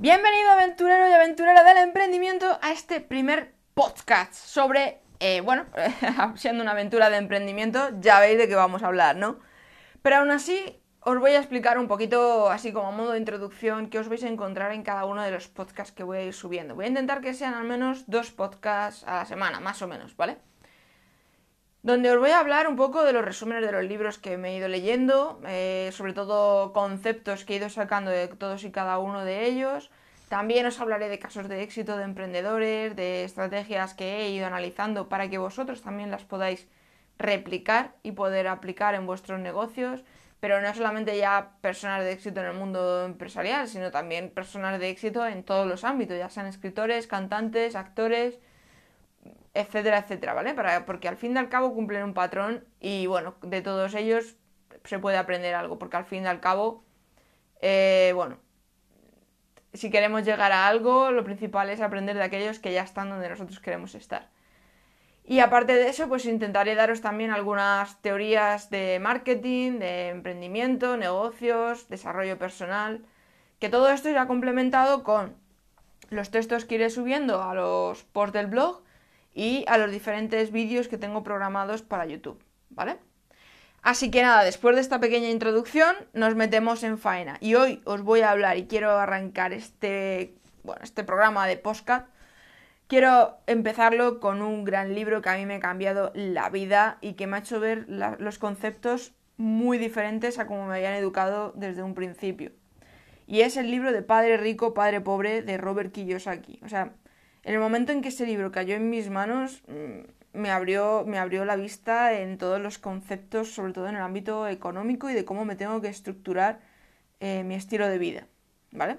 Bienvenido aventurero y aventurera del emprendimiento a este primer podcast sobre, eh, bueno, siendo una aventura de emprendimiento, ya veis de qué vamos a hablar, ¿no? Pero aún así, os voy a explicar un poquito, así como a modo de introducción, qué os vais a encontrar en cada uno de los podcasts que voy a ir subiendo. Voy a intentar que sean al menos dos podcasts a la semana, más o menos, ¿vale? Donde os voy a hablar un poco de los resúmenes de los libros que me he ido leyendo, eh, sobre todo conceptos que he ido sacando de todos y cada uno de ellos. También os hablaré de casos de éxito de emprendedores, de estrategias que he ido analizando para que vosotros también las podáis replicar y poder aplicar en vuestros negocios, pero no solamente ya personas de éxito en el mundo empresarial, sino también personas de éxito en todos los ámbitos, ya sean escritores, cantantes, actores, etcétera, etcétera, ¿vale? Para, porque al fin y al cabo cumplen un patrón y bueno, de todos ellos se puede aprender algo, porque al fin y al cabo, eh, bueno, si queremos llegar a algo, lo principal es aprender de aquellos que ya están donde nosotros queremos estar. Y aparte de eso, pues intentaré daros también algunas teorías de marketing, de emprendimiento, negocios, desarrollo personal, que todo esto irá complementado con los textos que iré subiendo a los posts del blog y a los diferentes vídeos que tengo programados para YouTube, ¿vale? Así que nada, después de esta pequeña introducción, nos metemos en faena. Y hoy os voy a hablar y quiero arrancar este, bueno, este programa de podcast. Quiero empezarlo con un gran libro que a mí me ha cambiado la vida y que me ha hecho ver los conceptos muy diferentes a como me habían educado desde un principio. Y es el libro de Padre Rico, Padre Pobre de Robert Kiyosaki. O sea, en el momento en que ese libro cayó en mis manos, mm, me abrió, me abrió la vista en todos los conceptos, sobre todo en el ámbito económico y de cómo me tengo que estructurar eh, mi estilo de vida, ¿vale?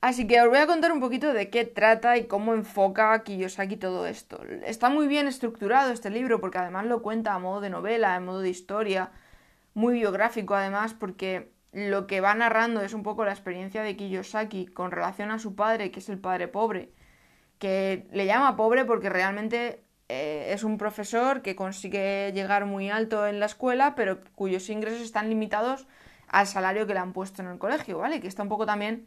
Así que os voy a contar un poquito de qué trata y cómo enfoca Kiyosaki todo esto. Está muy bien estructurado este libro porque además lo cuenta a modo de novela, a modo de historia, muy biográfico además porque lo que va narrando es un poco la experiencia de Kiyosaki con relación a su padre, que es el padre pobre, que le llama pobre porque realmente eh, es un profesor que consigue llegar muy alto en la escuela, pero cuyos ingresos están limitados al salario que le han puesto en el colegio, ¿vale? Que está un poco también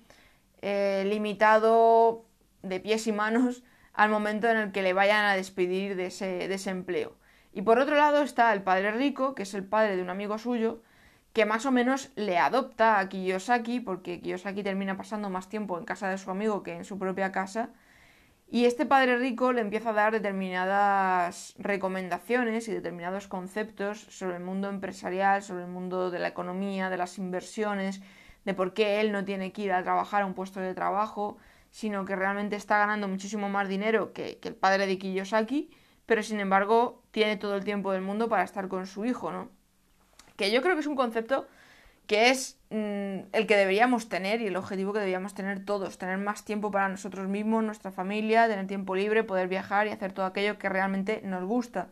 eh, limitado de pies y manos al momento en el que le vayan a despedir de ese, de ese empleo. Y por otro lado está el padre rico, que es el padre de un amigo suyo, que más o menos le adopta a Kiyosaki, porque Kiyosaki termina pasando más tiempo en casa de su amigo que en su propia casa, y este padre rico le empieza a dar determinadas recomendaciones y determinados conceptos sobre el mundo empresarial, sobre el mundo de la economía, de las inversiones, de por qué él no tiene que ir a trabajar a un puesto de trabajo, sino que realmente está ganando muchísimo más dinero que, el padre de Kiyosaki, pero sin embargo tiene todo el tiempo del mundo para estar con su hijo, ¿no? que yo creo que es un concepto que es mm, el que deberíamos tener y el objetivo que deberíamos tener todos, tener más tiempo para nosotros mismos, nuestra familia, tener tiempo libre, poder viajar y hacer todo aquello que realmente nos gusta.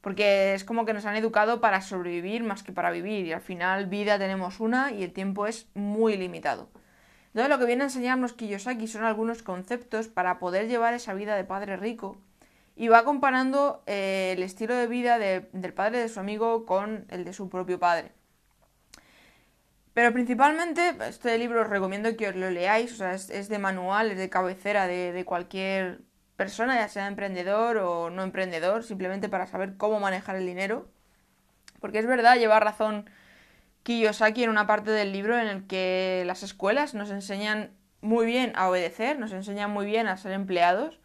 Porque es como que nos han educado para sobrevivir más que para vivir y al final vida tenemos una y el tiempo es muy limitado. Entonces lo que viene a enseñarnos Kiyosaki son algunos conceptos para poder llevar esa vida de padre rico y va comparando eh, el estilo de vida del padre de su amigo con el de su propio padre. Pero principalmente, este libro os recomiendo que os lo leáis, o sea, es, de manual, es de cabecera de, cualquier persona, ya sea emprendedor o no emprendedor, simplemente para saber cómo manejar el dinero. Porque es verdad, lleva razón Kiyosaki en una parte del libro en el que las escuelas nos enseñan muy bien a obedecer, nos enseñan muy bien a ser empleados,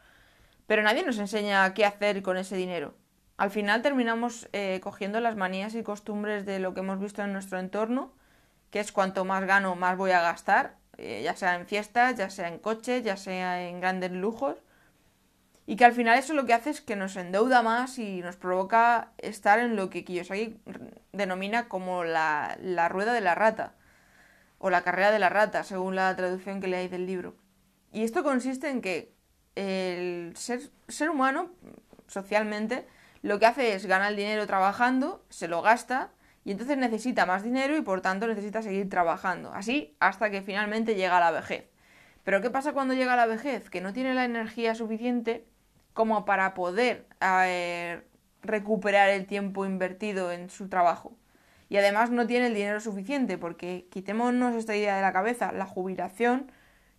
pero nadie nos enseña qué hacer con ese dinero. Al final terminamos eh, cogiendo las manías y costumbres de lo que hemos visto en nuestro entorno, que es cuanto más gano, más voy a gastar, eh, ya sea en fiestas, ya sea en coches, ya sea en grandes lujos. Y que al final eso lo que hace es que nos endeuda más y nos provoca estar en lo que Kiyosaki denomina como la, la rueda de la rata, o la carrera de la rata, según la traducción que leáis del libro. Y esto consiste en que el ser, ser humano, socialmente, lo que hace es ganar el dinero trabajando, se lo gasta y entonces necesita más dinero y por tanto necesita seguir trabajando. Así hasta que finalmente llega a la vejez. Pero ¿qué pasa cuando llega a la vejez? Que no tiene la energía suficiente como para poder eh, recuperar el tiempo invertido en su trabajo. Y además no tiene el dinero suficiente porque quitémonos esta idea de la cabeza, la jubilación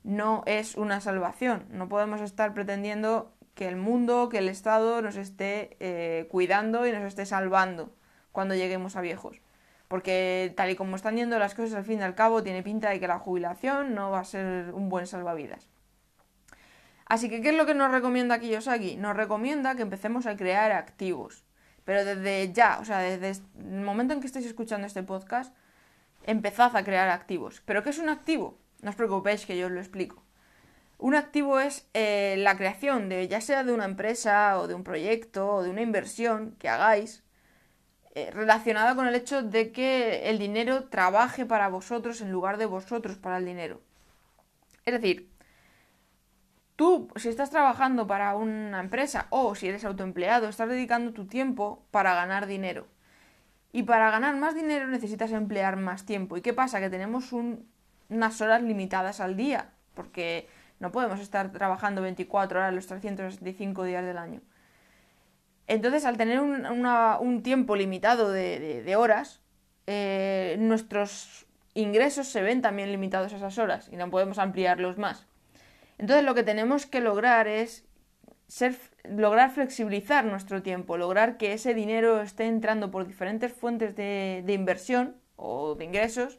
no es una salvación. No podemos estar pretendiendo que el mundo, que el Estado nos esté eh, cuidando y nos esté salvando cuando lleguemos a viejos. Porque tal y como están yendo las cosas al fin y al cabo, tiene pinta de que la jubilación no va a ser un buen salvavidas. Así que, ¿qué es lo que nos recomienda Kiyosaki? Nos recomienda que empecemos a crear activos. Pero desde ya, o sea, desde el momento en que estéis escuchando este podcast, empezad a crear activos. ¿Pero qué es un activo? No os preocupéis que yo os lo explico. Un activo es eh, la creación de, ya sea de una empresa o de un proyecto o de una inversión que hagáis eh, relacionada con el hecho de que el dinero trabaje para vosotros en lugar de vosotros para el dinero. Es decir, tú, si estás trabajando para una empresa o si eres autoempleado, estás dedicando tu tiempo para ganar dinero. Y para ganar más dinero necesitas emplear más tiempo. ¿Y qué pasa? Que tenemos unas horas limitadas al día, porque no podemos estar trabajando 24 horas los 365 días del año. Entonces, al tener un, tiempo limitado de, horas, eh, nuestros ingresos se ven también limitados a esas horas y no podemos ampliarlos más. Entonces, lo que tenemos que lograr es lograr flexibilizar nuestro tiempo, lograr que ese dinero esté entrando por diferentes fuentes de, inversión o de ingresos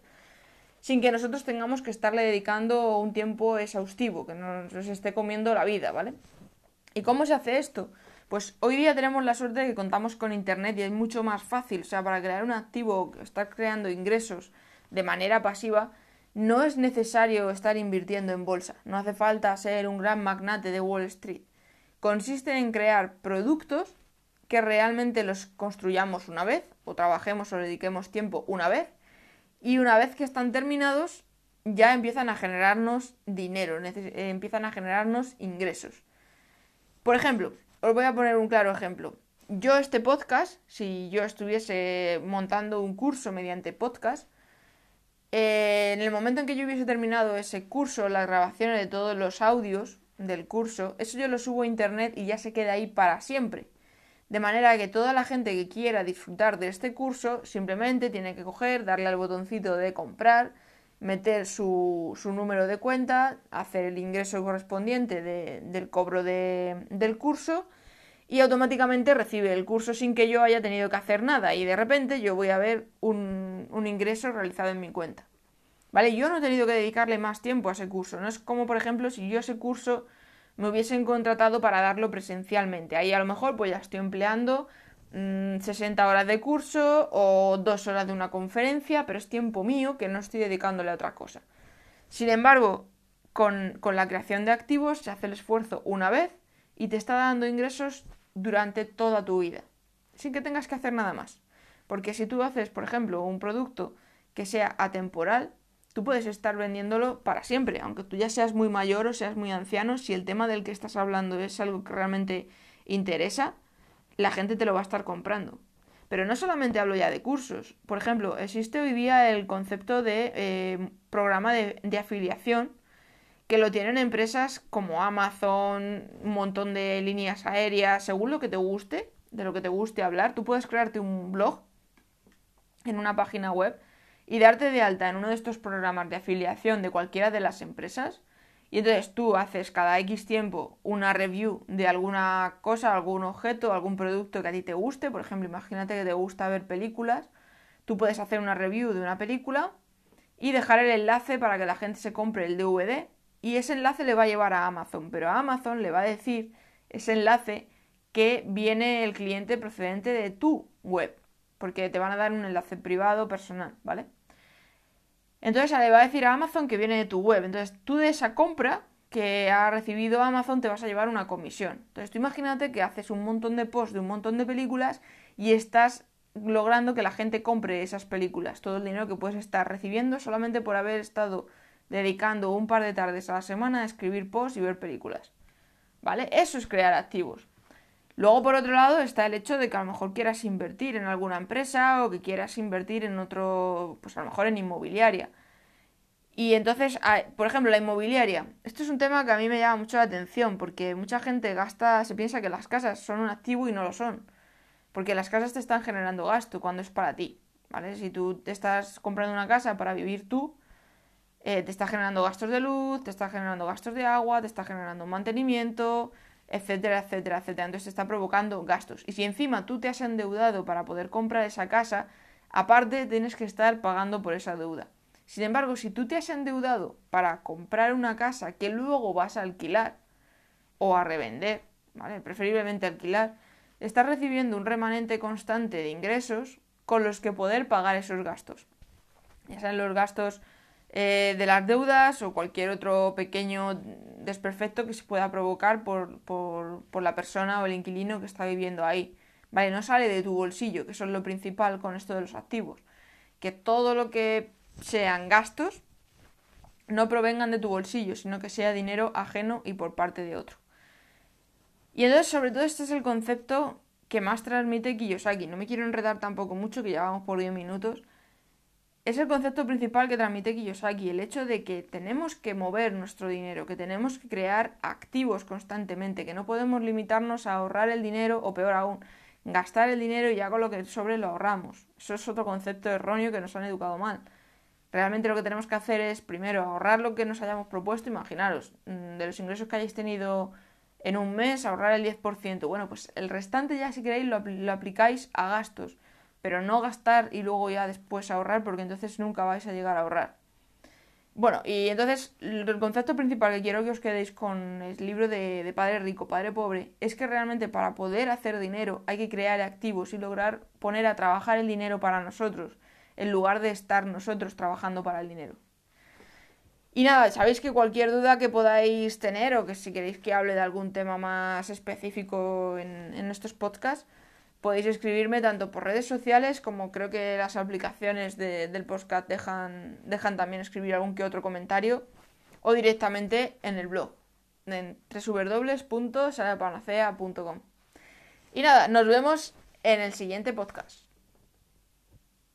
sin que nosotros tengamos que estarle dedicando un tiempo exhaustivo, que nos, esté comiendo la vida, ¿vale? ¿Y cómo se hace esto? Pues hoy día tenemos la suerte de que contamos con Internet y es mucho más fácil, o sea, para crear un activo, estar creando ingresos de manera pasiva, no es necesario estar invirtiendo en bolsa, no hace falta ser un gran magnate de Wall Street. Consiste en crear productos que realmente los construyamos una vez o trabajemos o dediquemos tiempo una vez y una vez que están terminados ya empiezan a generarnos dinero, eh, empiezan a generarnos ingresos. Por ejemplo, os voy a poner un claro ejemplo. Yo este podcast, si yo estuviese montando un curso mediante podcast, eh, en el momento en que yo hubiese terminado ese curso, las grabaciones de todos los audios, del curso, eso yo lo subo a internet y ya se queda ahí para siempre. De manera que toda la gente que quiera disfrutar de este curso simplemente tiene que coger, darle al botoncito de comprar, meter su, su número de cuenta, hacer el ingreso correspondiente del cobro del curso y automáticamente recibe el curso sin que yo haya tenido que hacer nada y de repente yo voy a ver un, un ingreso realizado en mi cuenta. ¿Vale? Yo no he tenido que dedicarle más tiempo a ese curso. No es como, por ejemplo, si yo ese curso me hubiesen contratado para darlo presencialmente. Ahí a lo mejor pues ya estoy empleando 60 mm, horas de curso o dos horas de una conferencia, pero es tiempo mío que no estoy dedicándole a otra cosa. Sin embargo, con, con la creación de activos se hace el esfuerzo una vez y te está dando ingresos durante toda tu vida, sin que tengas que hacer nada más. Porque si tú haces, por ejemplo, un producto que sea atemporal, tú puedes estar vendiéndolo para siempre, aunque tú ya seas muy mayor o seas muy anciano, si el tema del que estás hablando es algo que realmente interesa, la gente te lo va a estar comprando. Pero no solamente hablo ya de cursos. Por ejemplo, existe hoy día el concepto de eh, programa de, de afiliación que lo tienen empresas como Amazon, un montón de líneas aéreas, según lo que te guste, de lo que te guste hablar. Tú puedes crearte un blog en una página web y darte de alta en uno de estos programas de afiliación de cualquiera de las empresas. Y entonces tú haces cada X tiempo una review de alguna cosa, algún objeto, algún producto que a ti te guste. Por ejemplo, imagínate que te gusta ver películas. Tú puedes hacer una review de una película y dejar el enlace para que la gente se compre el DVD. Y ese enlace le va a llevar a Amazon, pero a Amazon le va a decir ese enlace que viene el cliente procedente de tu web, porque te van a dar un enlace privado personal, ¿vale? Entonces le va a decir a Amazon que viene de tu web. Entonces tú de esa compra que ha recibido Amazon te vas a llevar una comisión. Entonces tú imagínate que haces un montón de posts de un montón de películas y estás logrando que la gente compre esas películas. Todo el dinero que puedes estar recibiendo solamente por haber estado dedicando un par de tardes a la semana a escribir posts y ver películas. ¿Vale? Eso es crear activos. Luego, por otro lado, está el hecho de que a lo mejor quieras invertir en alguna empresa o que quieras invertir en otro, pues a lo mejor en inmobiliaria. Y entonces, por ejemplo, la inmobiliaria. Esto es un tema que a mí me llama mucho la atención porque mucha gente gasta, se piensa que las casas son un activo y no lo son. Porque las casas te están generando gasto cuando es para ti. ¿Vale? Si tú te estás comprando una casa para vivir tú, eh, te está generando gastos de luz, te está generando gastos de agua, te está generando mantenimiento, etcétera, etcétera, etcétera. Entonces te está provocando gastos. Y si encima tú te has endeudado para poder comprar esa casa, aparte tienes que estar pagando por esa deuda. Sin embargo, si tú te has endeudado para comprar una casa que luego vas a alquilar o a revender, ¿vale? Preferiblemente alquilar, estás recibiendo un remanente constante de ingresos con los que poder pagar esos gastos. Ya sean los gastos eh, de las deudas o cualquier otro pequeño desperfecto que se pueda provocar por, por, la persona o el inquilino que está viviendo ahí. Vale, no sale de tu bolsillo, que eso es lo principal con esto de los activos. Que todo lo que sean gastos no provengan de tu bolsillo, sino que sea dinero ajeno y por parte de otro. Y entonces, sobre todo, este es el concepto que más transmite Kiyosaki. No me quiero enredar tampoco mucho, que ya vamos por 10 minutos, es el concepto principal que transmite Kiyosaki, el hecho de que tenemos que mover nuestro dinero, que tenemos que crear activos constantemente, que no podemos limitarnos a ahorrar el dinero o peor aún, gastar el dinero y ya con lo que sobre lo ahorramos. Eso es otro concepto erróneo que nos han educado mal. Realmente lo que tenemos que hacer es primero ahorrar lo que nos hayamos propuesto, imaginaros, mm, de los ingresos que hayáis tenido en un mes, ahorrar el 10%. Bueno, pues el restante ya si queréis lo, lo aplicáis a gastos pero no gastar y luego ya después ahorrar, porque entonces nunca vais a llegar a ahorrar. Bueno, y entonces el concepto principal que quiero que os quedéis con el libro de, Padre Rico, Padre Pobre, es que realmente para poder hacer dinero hay que crear activos y lograr poner a trabajar el dinero para nosotros, en lugar de estar nosotros trabajando para el dinero. Y nada, sabéis que cualquier duda que podáis tener o que si queréis que hable de algún tema más específico en, en estos podcasts, Podéis escribirme tanto por redes sociales como creo que las aplicaciones del podcast dejan, dejan también escribir algún que otro comentario o directamente en el blog en www.salapanacea.com. Y nada, nos vemos en el siguiente podcast.